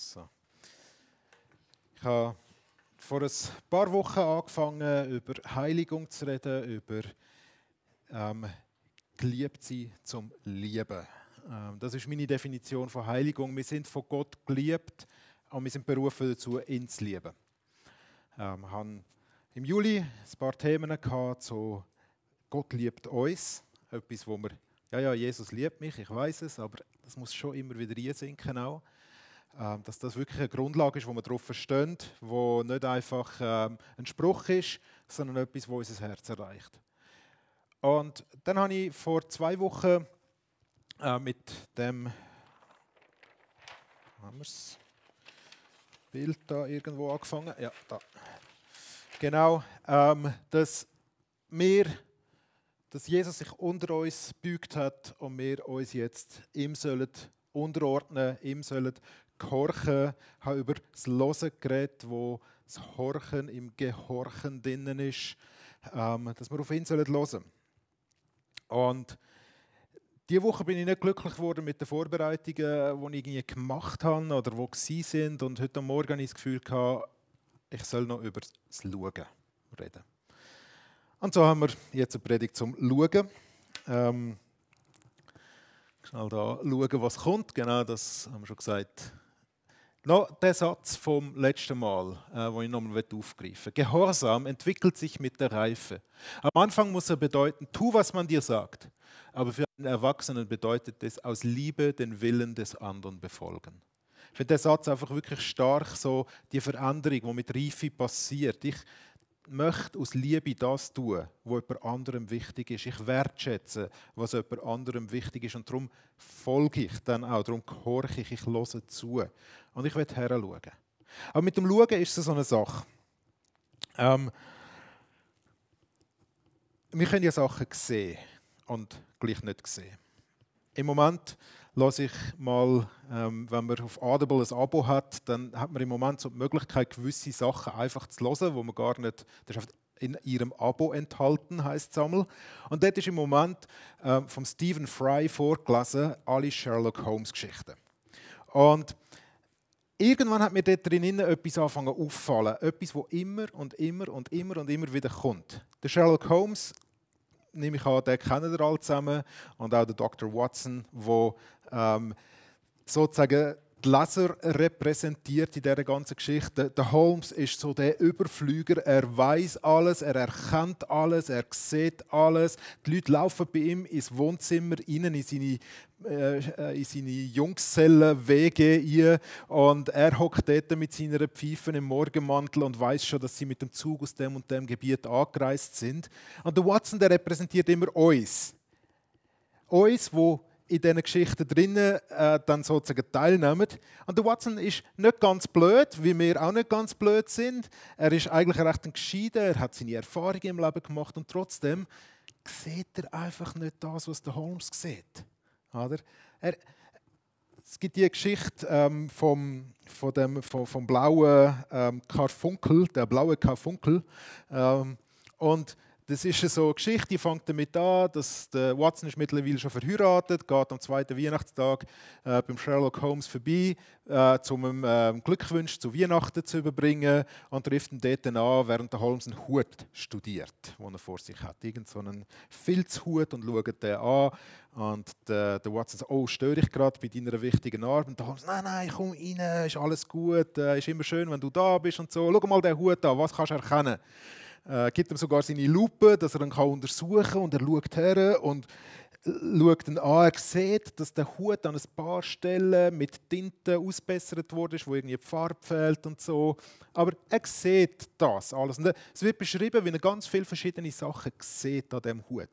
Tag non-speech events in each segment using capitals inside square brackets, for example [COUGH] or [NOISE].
So. Ich habe vor ein paar Wochen angefangen, über Heiligung zu reden, über ähm, geliebt sein zum Lieben. Ähm, das ist meine Definition von Heiligung. Wir sind von Gott geliebt und wir sind berufen dazu, ihn zu lieben. Ähm, ich hatte im Juli ein paar Themen gehabt, so Gott liebt uns, etwas, wo wir ja, ja, Jesus liebt mich, ich weiß es, aber das muss schon immer wieder reinsinken auch. Ähm, dass das wirklich eine Grundlage ist, wo man darauf versteht, wo nicht einfach ähm, ein Spruch ist, sondern etwas, wo unser Herz erreicht. Und dann habe ich vor zwei Wochen äh, mit dem haben wir's, Bild da irgendwo angefangen. Ja, da. Genau, ähm, dass wir dass Jesus sich unter uns bügt hat und wir uns jetzt ihm sollen unterordnen, ihm sollen gehorchen. Habe über das Losen geredet, wo das Horchen im Gehorchen drinnen ist, ähm, dass wir auf ihn sollen hören Und diese Woche bin ich nicht glücklich geworden mit den Vorbereitungen, die ich gemacht habe oder die sie sind. Und heute Morgen habe ich das Gefühl gehabt, ich soll noch über das Schauen reden. Und so haben wir jetzt eine Predigt zum Schauen. Ähm, schnell da schauen, was kommt. Genau, das haben wir schon gesagt. Noch der Satz vom letzten Mal, äh, den ich nochmal aufgreifen will. Gehorsam entwickelt sich mit der Reife. Am Anfang muss er bedeuten, tu, was man dir sagt. Aber für einen Erwachsenen bedeutet es, aus Liebe den Willen des anderen befolgen. Ich finde den Satz einfach wirklich stark, so die Veränderung, die mit Reife passiert. Ich möchte aus Liebe das tun, was jemand anderem wichtig ist. Ich wertschätze, was jemand anderem wichtig ist. Und darum folge ich dann auch, darum gehorche ich, ich höre zu. Und ich werde schauen. Aber mit dem Schauen ist es so eine Sache. Ähm, wir können ja Sachen sehen und gleich nicht sehen. Im Moment lasse ich mal, ähm, wenn man auf Audible ein Abo hat, dann hat man im Moment so die Möglichkeit, gewisse Sachen einfach zu hören, wo man gar nicht, das ist in ihrem Abo enthalten, heißt Sammel. Und dort ist im Moment ähm, vom Stephen Fry vorgelesen, alle Sherlock Holmes Geschichten. Und irgendwann hat mir dort drin etwas angefangen auffallen, etwas, wo immer und immer und immer und immer wieder kommt. Der Sherlock Holmes nehme ich an, den kennen ihr alle zusammen und auch der Dr. Watson, wo ähm, sozusagen die Leser repräsentiert in dieser ganzen Geschichte. Der Holmes ist so der Überflüger. Er weiß alles, er erkennt alles, er sieht alles. Die Leute laufen bei ihm ins Wohnzimmer, rein in seine, äh, in seine Jungszellen, WG und er hockt dort mit seiner Pfeife im Morgenmantel und weiß schon, dass sie mit dem Zug aus dem und dem Gebiet angereist sind. Und der Watson, der repräsentiert immer uns. Uns, wo in diesen Geschichten drinnen äh, dann sozusagen teilnehmen. Und der Watson ist nicht ganz blöd, wie wir auch nicht ganz blöd sind. Er ist eigentlich recht ein Gescheiter, er hat seine Erfahrungen im Leben gemacht und trotzdem sieht er einfach nicht das, was der Holmes sieht. Oder? Er, es gibt die Geschichte ähm, vom, von dem, vom, vom blauen ähm, Karfunkel, der blaue Karfunkel. Ähm, und das ist so eine Geschichte, die fängt damit an, dass der Watson ist mittlerweile schon verheiratet, geht am zweiten Weihnachtstag äh, beim Sherlock Holmes vorbei, äh, um ihm äh, Glückwunsch zu Weihnachten zu überbringen und trifft ihn dort an, während der Holmes einen Hut studiert, den er vor sich hat. Irgend so einen Filzhut und schaut den an und der, der Watson sagt, oh, störe ich gerade bei deiner wichtigen Arbeit? Und der Holmes, nein, nein, komm rein, ist alles gut, äh, ist immer schön, wenn du da bist und so. Schau mal den Hut an, was kannst du erkennen? Äh, gibt ihm sogar seine Lupe, dass er ihn kann untersuchen kann und er schaut her und schaut ihn an. Er sieht, dass der Hut an ein paar Stellen mit Tinte ausbessert wurde, wo irgendwie die Farbe fehlt und so. Aber er sieht das alles. Und es wird beschrieben, wie er ganz viele verschiedene Sachen sieht an dem Hut.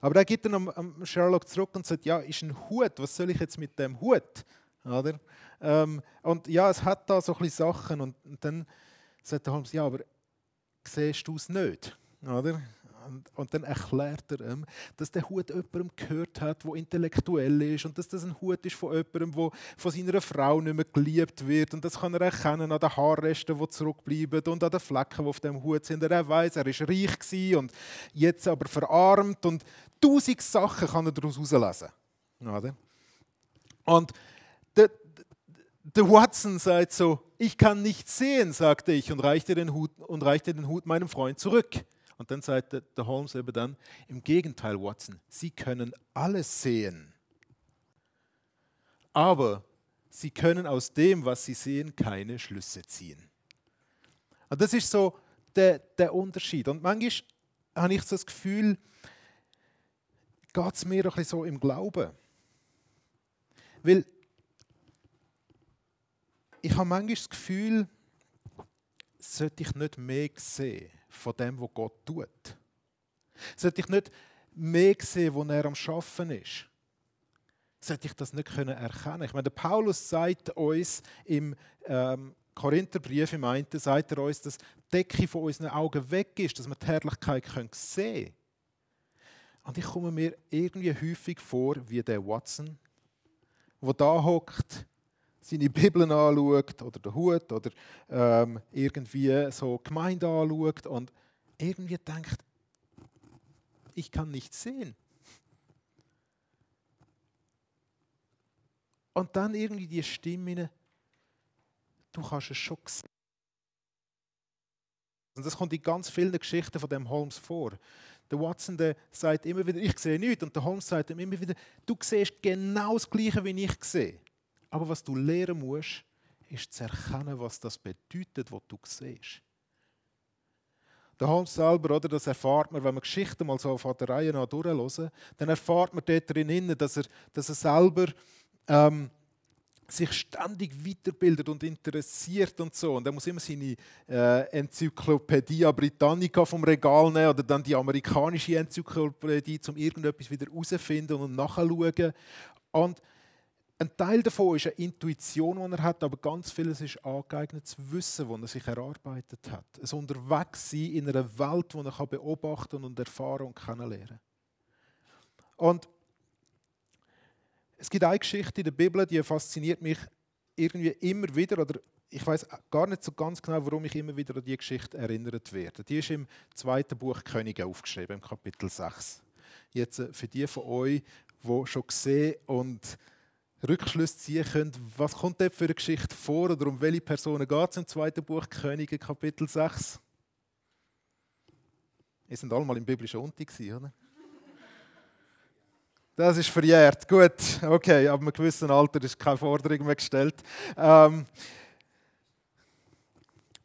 Aber er gibt dann am, Sherlock zurück und sagt, ja, ist ein Hut, was soll ich jetzt mit dem Hut? Oder? Ähm, und ja, es hat da so ein bisschen Sachen und, und dann sagt Holmes, ja, aber siehst du es nicht. Oder? Und, und, dann erklärt er ihm, dass der Hut jemandem gehört hat, der intellektuell ist und dass das ein Hut ist von jemandem, der von seiner Frau nicht mehr geliebt wird. Und das kann er erkennen an den Haarresten, die zurückbleiben und an den Flecken, die auf dem Hut sind. Er weiß, er ist reich und jetzt aber verarmt und tausend Sachen kann er daraus herauslesen. Oder? Und der Watson sagt so, ich kann nichts sehen, sagte ich und reichte den Hut, und reichte den Hut meinem Freund zurück. Und dann sagte der Holmes eben dann, im Gegenteil, Watson, Sie können alles sehen. Aber Sie können aus dem, was Sie sehen, keine Schlüsse ziehen. Und das ist so der, der Unterschied. Und manchmal habe ich so das Gefühl, geht es mir bisschen so im Glauben. Weil ich habe manchmal das Gefühl, sollte ich nicht mehr sehen von dem, was Gott tut. Sollte ich nicht mehr sehen, wo er am Schaffen ist. Sollte ich das nicht können erkennen Ich meine, der Paulus sagt uns im ähm, Korintherbrief im einen, sagt er uns, dass die Decke von unseren Augen weg ist, dass wir die Herrlichkeit sehen können. Und ich komme mir irgendwie häufig vor wie der Watson, der da hockt seine Bibeln anschaut oder den Hut oder ähm, irgendwie so Gemeinde anschaut und irgendwie denkt, ich kann nichts sehen. Und dann irgendwie die Stimme, du kannst es schon sehen. Und das kommt in ganz vielen Geschichten von dem Holmes vor. Der Watson der sagt immer wieder, ich sehe nichts. Und der Holmes sagt ihm immer wieder, du siehst genau das Gleiche, wie ich sehe. Aber was du lernen musst, ist zu erkennen, was das bedeutet, was du siehst. Der Holmes selber, oder, das erfahrt man, wenn man Geschichten mal so von der Reihe durchhören, dann erfahrt man dort drin, dass er, dass er selber ähm, sich ständig weiterbildet und interessiert und so. Und er muss immer seine äh, Enzyklopädie Britannica vom Regal nehmen oder dann die amerikanische Enzyklopädie, um irgendetwas wieder herauszufinden und nachzuschauen. Und ein Teil davon ist eine Intuition, die er hat, aber ganz vieles ist angeeignetes Wissen, das er sich erarbeitet hat. Ein Unterwegssein in einer Welt, die er beobachten und erfahren und kennenlernen Und es gibt eine Geschichte in der Bibel, die fasziniert mich irgendwie immer wieder, oder ich weiß gar nicht so ganz genau, warum ich immer wieder an diese Geschichte erinnert werde. Die ist im zweiten Buch Könige aufgeschrieben, im Kapitel 6. Jetzt äh, für die von euch, die schon gesehen und Rückschlüsse ziehen können, was kommt dort für eine Geschichte vor oder um welche Personen geht es im zweiten Buch Könige, Kapitel 6? Ihr sind alle mal im biblischen Unti, oder? Das ist verjährt. Gut, okay, ab einem gewissen Alter ist keine Forderung mehr gestellt. Ähm,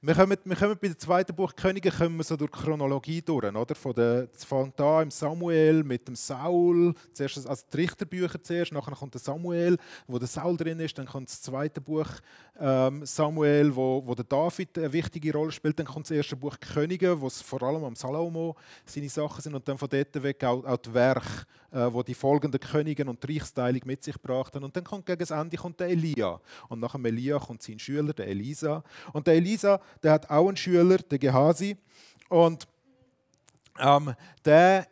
wir kommen, wir kommen bei dem zweiten Buch Könige kommen wir so durch Chronologie durch, oder? Von der, fängt an im Samuel mit dem Saul, zuerst also die Richterbücher zuerst, nachher kommt der Samuel, wo der Saul drin ist, dann kommt das zweite Buch ähm, Samuel, wo, wo der David eine wichtige Rolle spielt, dann kommt das erste Buch Könige, wo es vor allem am Salomo seine Sachen sind. Und dann von dort weg auch, auch die Werke, äh, wo die folgenden Könige und die Reichsteilung mit sich brachten. Und dann kommt gegen das Ende kommt der Elia. Und nach dem Elia kommt sein Schüler, der Elisa. Und der Elisa der hat auch einen Schüler, der Gehasi. Und ähm, der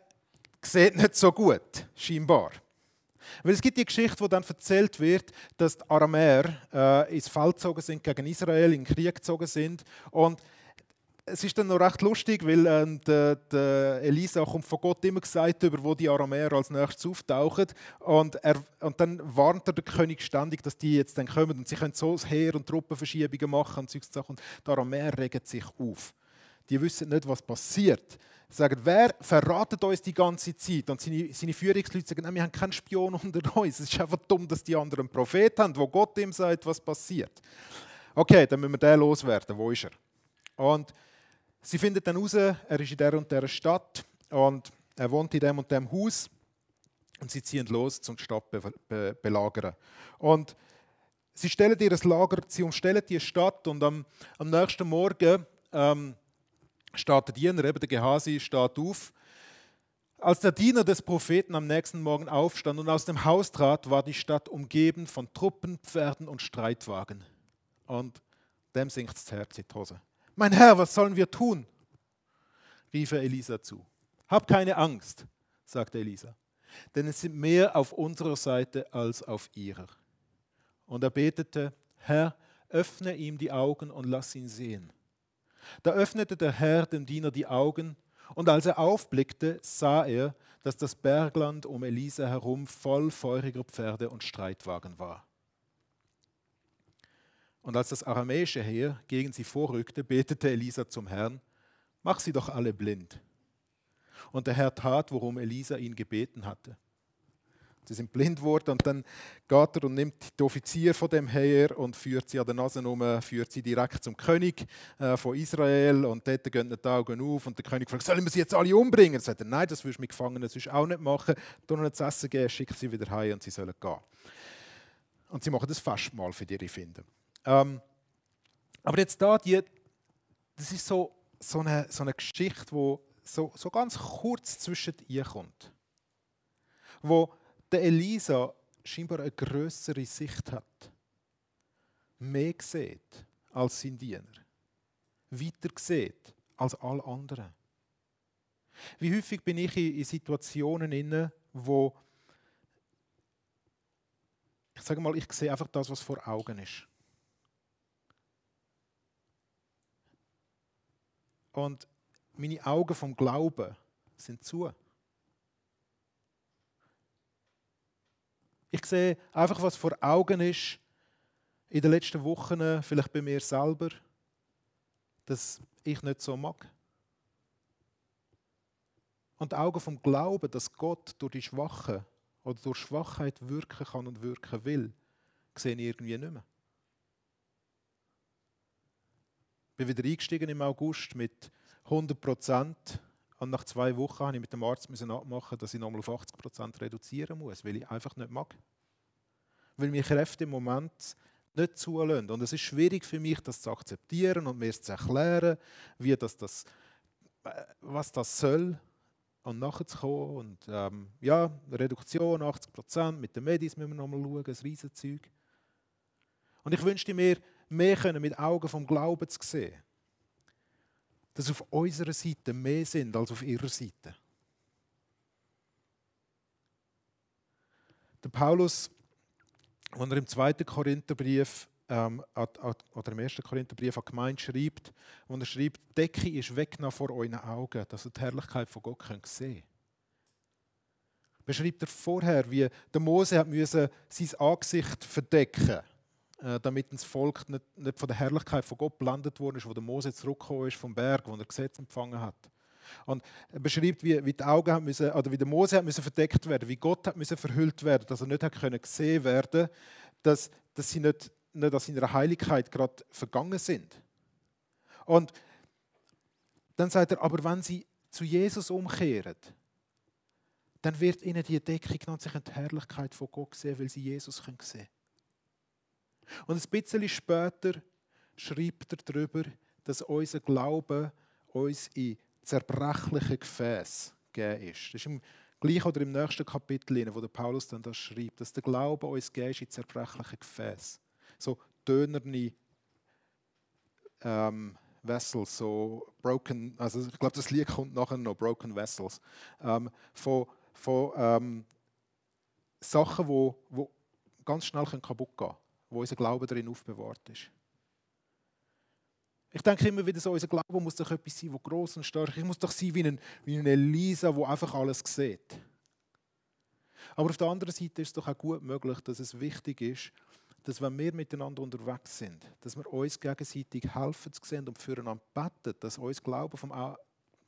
sieht nicht so gut, scheinbar. Weil es gibt die Geschichte, wo dann erzählt wird, dass die Aramäer äh, ins Feld gezogen sind gegen Israel, in den Krieg gezogen sind. Und es ist dann noch recht lustig, weil ähm, der, der, Elisa kommt von Gott immer gesagt über, wo die Aramäer als nächstes auftauchen. Und, er, und dann warnt er den König ständig, dass die jetzt dann kommen und sie können so Heer- und Truppenverschiebungen machen und Sachen. Und die Aramäer regen sich auf. Die wissen nicht, was passiert. Sie sagen, wer verratet uns die ganze Zeit? Und seine, seine Führungsleute sagen, nein, wir haben keinen Spion [LAUGHS] unter uns. Es ist einfach dumm, dass die anderen einen Prophet haben, wo Gott ihm sagt, was passiert. Okay, dann müssen wir den loswerden. Wo ist er? Und Sie findet dann heraus, er ist in der und der Stadt und er wohnt in dem und dem Haus und sie ziehen los, um Stadt be be belagern. Und sie stellen ihr Lager, sie umstellen die Stadt und am, am nächsten Morgen ähm, steht der Diener, eben der Gehasi, steht auf. Als der Diener des Propheten am nächsten Morgen aufstand und aus dem Haus trat, war die Stadt umgeben von Truppen, Pferden und Streitwagen. Und dem sinkt das Herz in die Hose. Mein Herr, was sollen wir tun? rief er Elisa zu. Hab keine Angst, sagte Elisa, denn es sind mehr auf unserer Seite als auf ihrer. Und er betete, Herr, öffne ihm die Augen und lass ihn sehen. Da öffnete der Herr dem Diener die Augen, und als er aufblickte, sah er, dass das Bergland um Elisa herum voll feuriger Pferde und Streitwagen war. Und als das aramäische Heer gegen sie vorrückte, betete Elisa zum Herrn, mach sie doch alle blind. Und der Herr tat, worum Elisa ihn gebeten hatte. Sie sind blind geworden und dann geht er und nimmt den Offizier von dem Heer und führt sie an der Nase um, führt sie direkt zum König äh, von Israel und dort gehen die Augen auf und der König fragt, sollen wir sie jetzt alle umbringen? Er sagt nein, das würdest du mit Gefangenen sonst auch nicht machen. Du ihnen zu essen geben, schick sie wieder heim und sie sollen gehen. Und sie machen das Festmahl für ihre Finden. Ähm, aber jetzt da, die, das ist so, so, eine, so eine Geschichte, die so, so ganz kurz zwischen ihr kommt. Wo der Elisa scheinbar eine größere Sicht hat, mehr sieht als sein Diener, weiter sieht als alle anderen. Wie häufig bin ich in Situationen inne, wo ich sage mal, ich sehe einfach das, was vor Augen ist. Und meine Augen vom Glauben sind zu. Ich sehe einfach, was vor Augen ist in den letzten Wochen, vielleicht bei mir selber, dass ich nicht so mag. Und die Augen vom Glauben, dass Gott durch die Schwache oder durch Schwachheit wirken kann und wirken will, sehe ich irgendwie nicht mehr. Ich bin wieder eingestiegen im August mit 100 Prozent und nach zwei Wochen musste ich mit dem Arzt abmachen, dass ich nochmal auf 80 Prozent reduzieren muss, weil ich einfach nicht mag. Weil meine Kräfte im Moment nicht zulassen. Und es ist schwierig für mich, das zu akzeptieren und mir zu erklären, wie das, das, äh, was das soll und nachher zu kommen. Und ähm, ja, Reduktion 80 Prozent, mit den Medis müssen wir nochmal schauen, ein Riesenzeug. Und ich wünschte mir, mehr können mit Augen vom Glauben zu sehen dass auf unserer Seite mehr sind als auf ihrer Seite. Der Paulus, wenn er im zweiten Korintherbrief ähm, oder im ersten Korintherbrief an Gemeinde schreibt, wo er schreibt, die Decke ist weggenommen vor euren Augen, dass ihr die Herrlichkeit von Gott könnt sehen könnt. Beschreibt er vorher, wie der Mose hat müssen sein Angesicht verdecken musste damit das Volk nicht, nicht, von der Herrlichkeit von Gott blendet worden ist, wo der Mose zurückgekommen ist vom Berg, wo er Gesetz empfangen hat. Und er beschreibt, wie, wie die Augen haben müssen, oder wie der Mose hat müssen verdeckt werden, wie Gott hat müssen verhüllt werden, dass er nicht hat können gesehen werden, dass, dass sie nicht, nicht aus seiner Heiligkeit gerade vergangen sind. Und dann sagt er, aber wenn sie zu Jesus umkehren, dann wird ihnen die Deckung genannt, sich die Herrlichkeit von Gott sehen, weil sie Jesus sehen können. Und ein bisschen später schreibt er darüber, dass unser Glaube uns in zerbrechliche Gefäße gegeben ist. Das ist im gleichen oder im nächsten Kapitel, wo der Paulus dann das schreibt, dass der Glaube uns gegeben ist in zerbrechliche Gefäße. So dönerne ähm, Vessels, so broken, also ich glaube, das Lied kommt nachher noch, Broken Vessels, ähm, von, von ähm, Sachen, wo, wo ganz schnell kaputt gehen können wo unser Glaube darin aufbewahrt ist. Ich denke immer wieder so, unser Glaube muss doch etwas sein, das groß und stark ist. Ich muss doch sein wie, ein, wie eine Elisa, die einfach alles sieht. Aber auf der anderen Seite ist es doch auch gut möglich, dass es wichtig ist, dass wenn wir miteinander unterwegs sind, dass wir uns gegenseitig helfen zu sehen und füreinander beten, dass uns Glauben vom,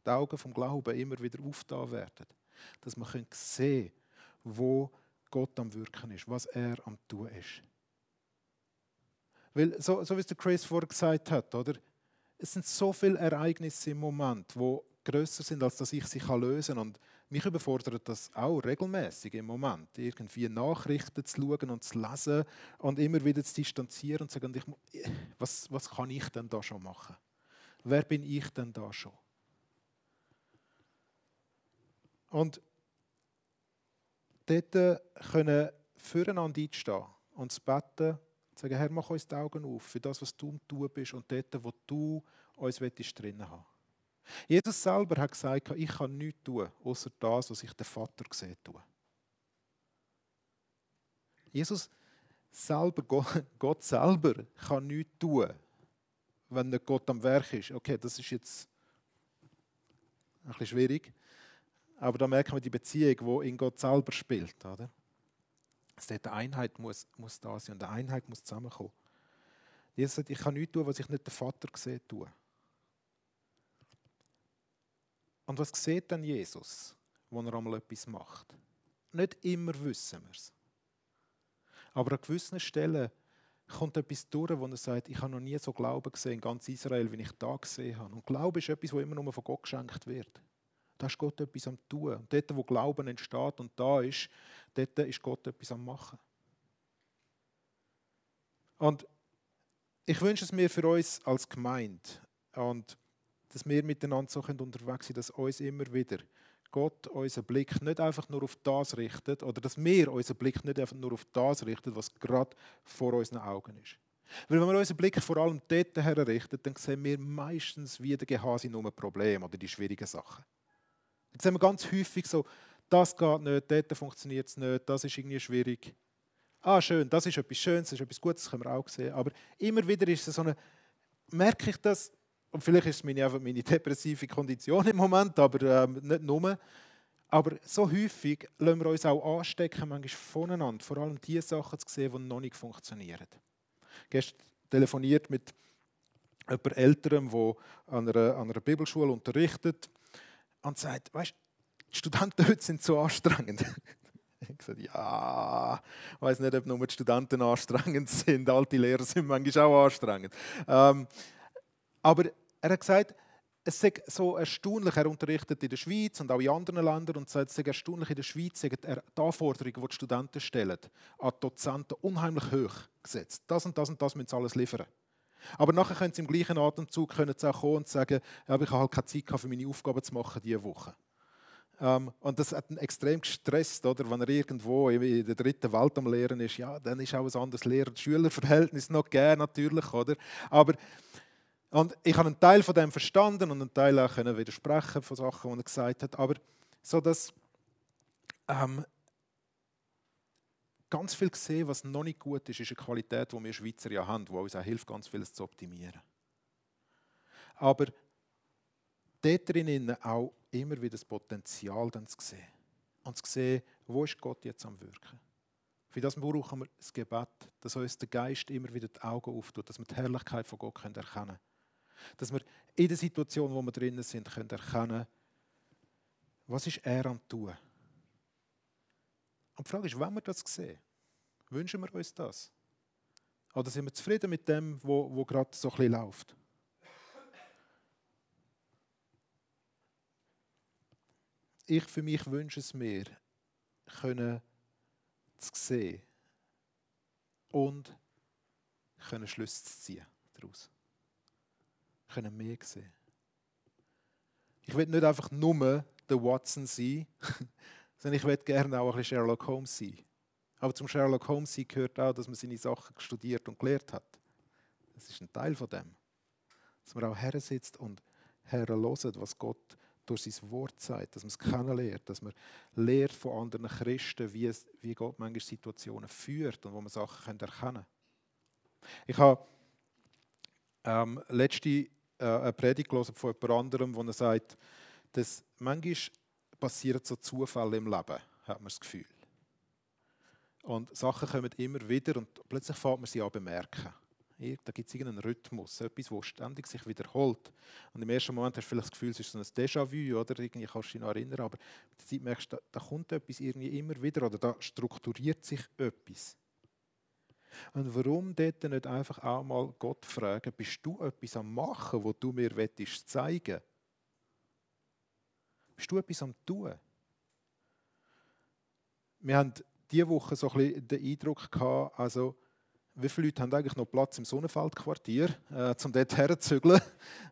die Augen vom Glauben immer wieder aufgetan werden. Dass wir sehen können, wo Gott am Wirken ist, was er am Tun ist. Weil, so, so wie es der Chris vorher gesagt hat, oder? es sind so viele Ereignisse im Moment, die größer sind, als dass ich sie lösen kann. Und mich überfordert das auch regelmäßig im Moment, irgendwie Nachrichten zu schauen und zu lesen und immer wieder zu distanzieren und zu sagen, ich, was, was kann ich denn da schon machen? Wer bin ich denn da schon? Und dort können füreinander einstehen und zu beten Sagen, Herr, mach uns die Augen auf für das, was du am Tun bist und dort, wo du uns drinnen haben Jesus selber hat gesagt, ich kann nichts tun, außer das, was ich der Vater gesehen tue. Jesus selber, [LAUGHS] Gott selber kann nichts tun, wenn nicht Gott am Werk ist. Okay, das ist jetzt ein bisschen schwierig, aber da merken wir die Beziehung, die in Gott selber spielt. Oder? Dort eine Einheit muss, muss da sein und eine Einheit muss zusammenkommen. Jesus sagt, ich kann nichts tun, was ich nicht den Vater gesehen tue. Und was sieht dann Jesus, wenn er einmal etwas macht? Nicht immer wissen wir es. Aber an gewissen Stellen kommt etwas durch, wo er sagt, ich habe noch nie so Glauben gesehen in ganz Israel, wie ich da gesehen habe. Und Glaube ist etwas, wo immer nur von Gott geschenkt wird. Da ist Gott etwas am tun. Und dort, wo Glauben entsteht und da ist, dort ist Gott etwas am machen. Und ich wünsche es mir für uns als Gemeinde und dass wir miteinander so unterwegs sind, dass uns immer wieder Gott unseren Blick nicht einfach nur auf das richtet oder dass wir unseren Blick nicht einfach nur auf das richten, was gerade vor unseren Augen ist. Weil wenn wir unseren Blick vor allem dort herrichten, dann sehen wir meistens wie der Gehase nur Probleme oder die schwierigen Sachen. Dann sehen wir ganz häufig so, das geht nicht, dort funktioniert es nicht, das ist irgendwie schwierig. Ah, schön, das ist etwas Schönes, das ist etwas Gutes, das können wir auch sehen. Aber immer wieder ist es so eine, merke ich das, und vielleicht ist es meine, einfach meine depressive Kondition im Moment, aber ähm, nicht nur. Aber so häufig lassen wir uns auch anstecken, manchmal voneinander, vor allem die Sachen zu sehen, die noch nicht funktionieren. Gestern telefoniert mit jemand Älterem, der an einer, an einer Bibelschule unterrichtet und sagt, weißt die Studenten [LAUGHS] heute sind so anstrengend. Ich gesagt, ja, ich weiß nicht, ob nur die Studenten anstrengend sind. Alte Lehrer sind manchmal auch anstrengend. Ähm, aber er hat gesagt, es sei so erstaunlich, er unterrichtet in der Schweiz und auch in anderen Ländern und sagt, es sei erstaunlich, in der Schweiz sind die Anforderungen, die die Studenten stellen, an die Dozenten unheimlich hoch gesetzt. Das und das und das müssen sie alles liefern. Aber nachher können sie im gleichen Atemzug können sie auch kommen und sagen, ja, ich habe halt keine Zeit für meine Aufgaben zu machen diese Woche. Ähm, und das hat ihn extrem gestresst, oder? wenn er irgendwo in der dritten Welt am Lehren ist. Ja, dann ist auch ein anderes Lehrer-Schüler-Verhältnis noch gegeben, natürlich. Oder? Aber und ich habe einen Teil von dem verstanden und einen Teil auch können widersprechen von Sachen, die er gesagt hat. Aber so dass ähm, ganz viel gesehen, was noch nicht gut ist, ist eine Qualität, die wir Schweizer ja haben, die uns auch hilft, ganz vieles zu optimieren. Aber dort drinnen auch immer wieder das Potenzial dann zu sehen. Und zu sehen, wo ist Gott jetzt am Wirken. Für das brauchen wir das Gebet, dass uns der Geist immer wieder die Augen auftut, dass wir die Herrlichkeit von Gott erkennen können. Dass wir in der Situation, wo wir drinnen sind, können erkennen, was ist er am tun. Und die Frage ist, wenn wir das sehen, wünschen wir uns das? Oder sind wir zufrieden mit dem, wo, wo gerade so ein bisschen läuft? Ich für mich wünsche es mir, können zu sehen und können Schlüsse zu ziehen daraus können mehr sehen. Ich will nicht einfach nur der Watson sein, [LAUGHS] sondern ich will gerne auch ein bisschen Sherlock Holmes sein. Aber zum Sherlock Holmes sein gehört auch, dass man seine Sachen studiert und gelehrt hat. Das ist ein Teil von dem. Dass man auch her sitzt und herhört, was Gott durch sein Wort sagt, dass man es kennenlernt, dass man lehrt von anderen Christen, wie, es, wie Gott manchmal Situationen führt und wo man Sachen erkennen kann. Ich habe ähm, letzte äh, eine Predigt von jemand anderem, wo er sagt, dass manchmal passieren so Zufälle im Leben, hat man das Gefühl. Und Sachen kommen immer wieder und plötzlich fängt man sie an bemerken. Da gibt es irgendeinen Rhythmus, etwas, das ständig sich wiederholt. Und im ersten Moment hast du vielleicht das Gefühl, es ist so ein Déjà-vu oder irgendwie kannst du dich noch erinnern, aber mit der Zeit merkst du, da, da kommt etwas irgendwie immer wieder oder da strukturiert sich etwas. Und warum dort nicht einfach auch mal Gott fragen, bist du etwas am Machen, wo du mir zeigen? Bist du etwas am Tun? Wir haben diese Woche so ein bisschen den Eindruck gehabt, also wie viele Leute haben eigentlich noch Platz im Sonnenfeldquartier, äh, um dort [LAUGHS] herzuzügeln?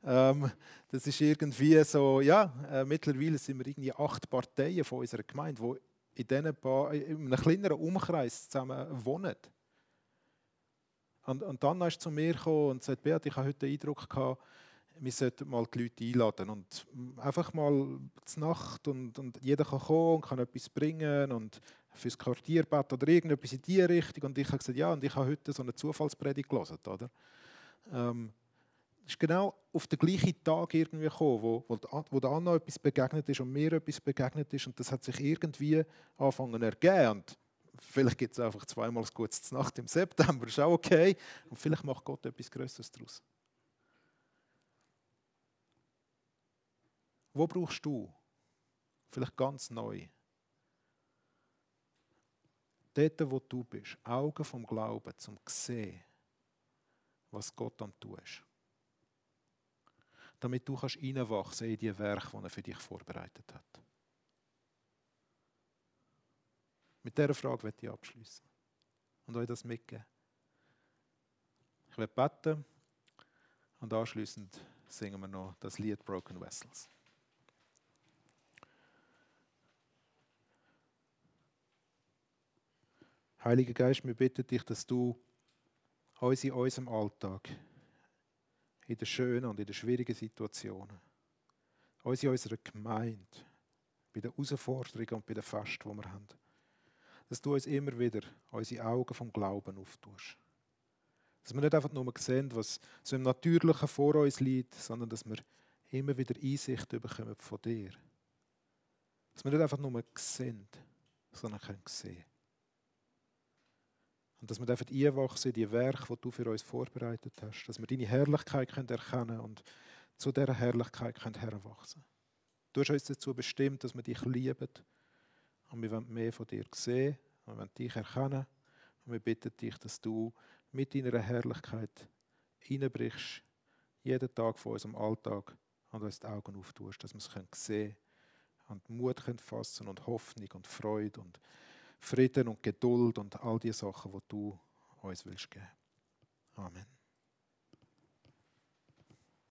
ähm, das ist irgendwie so, ja, äh, mittlerweile sind wir irgendwie acht Parteien von unserer Gemeinde, die in, diesen paar, in einem kleineren Umkreis zusammen wohnen. Und, und dann ist zu mir gekommen und sagt, Beat, ich habe heute den Eindruck gehabt, wir sollten mal die Leute einladen und einfach mal zur Nacht und, und jeder kann kommen und kann etwas bringen und fürs Quartierbett oder irgendetwas in diese Richtung. Und ich habe gesagt, ja, und ich habe heute so eine Zufallspredigt gelesen, oder? Ähm, ist genau auf den gleichen Tag irgendwie gekommen, wo, wo, wo der Anna etwas begegnet ist und mir etwas begegnet ist und das hat sich irgendwie angefangen zu ergeben. Und Vielleicht gibt es einfach zweimal ein gutes Nacht im September, ist auch okay. Und vielleicht macht Gott etwas Größeres daraus. Wo brauchst du? Vielleicht ganz neu. Dort, wo du bist, Augen vom Glauben, zum sehen, was Gott am tun ist. Damit du kannst reinwachsen in die Werke, die er für dich vorbereitet hat. Mit dieser Frage werde ich abschließen und euch das mitgeben. Ich werde beten und anschließend singen wir noch das Lied Broken Vessels. Heiliger Geist, wir bitten dich, dass du uns in unserem Alltag, in den schönen und in den schwierigen Situationen, uns in unserer Gemeinde, bei den Herausforderungen und bei den Festen, die wir haben, dass du uns immer wieder unsere Augen vom Glauben auftust. Dass wir nicht einfach nur sehen, was so im Natürlichen vor uns liegt, sondern dass wir immer wieder Einsicht bekommen von dir. Dass wir nicht einfach nur sehen, sondern können sehen. Und dass wir einfach einwachsen in die Werke, die du für uns vorbereitet hast. Dass wir deine Herrlichkeit können erkennen und zu dieser Herrlichkeit können heranwachsen Du hast uns dazu bestimmt, dass wir dich lieben. Und wir wollen mehr von dir sehen. Wir wollen dich erkennen. Und wir bitten dich, dass du mit deiner Herrlichkeit reinbrichst, jeden Tag von unserem Alltag und uns die Augen auftust, dass wir es sehen können und Mut können fassen und Hoffnung und Freude und Frieden und Geduld und all die Sachen, die du uns willst geben. Amen.